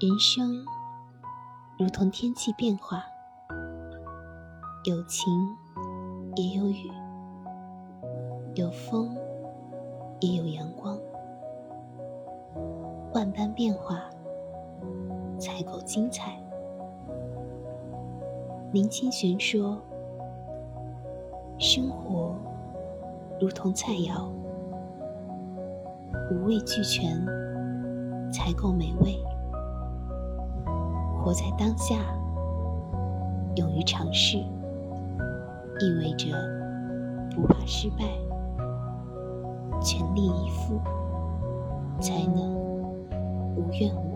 人生如同天气变化，有晴也有雨，有风也有阳光，万般变化才够精彩。林清玄说：“生活如同菜肴，五味俱全才够美味。”活在当下，勇于尝试，意味着不怕失败，全力以赴，才能无怨无。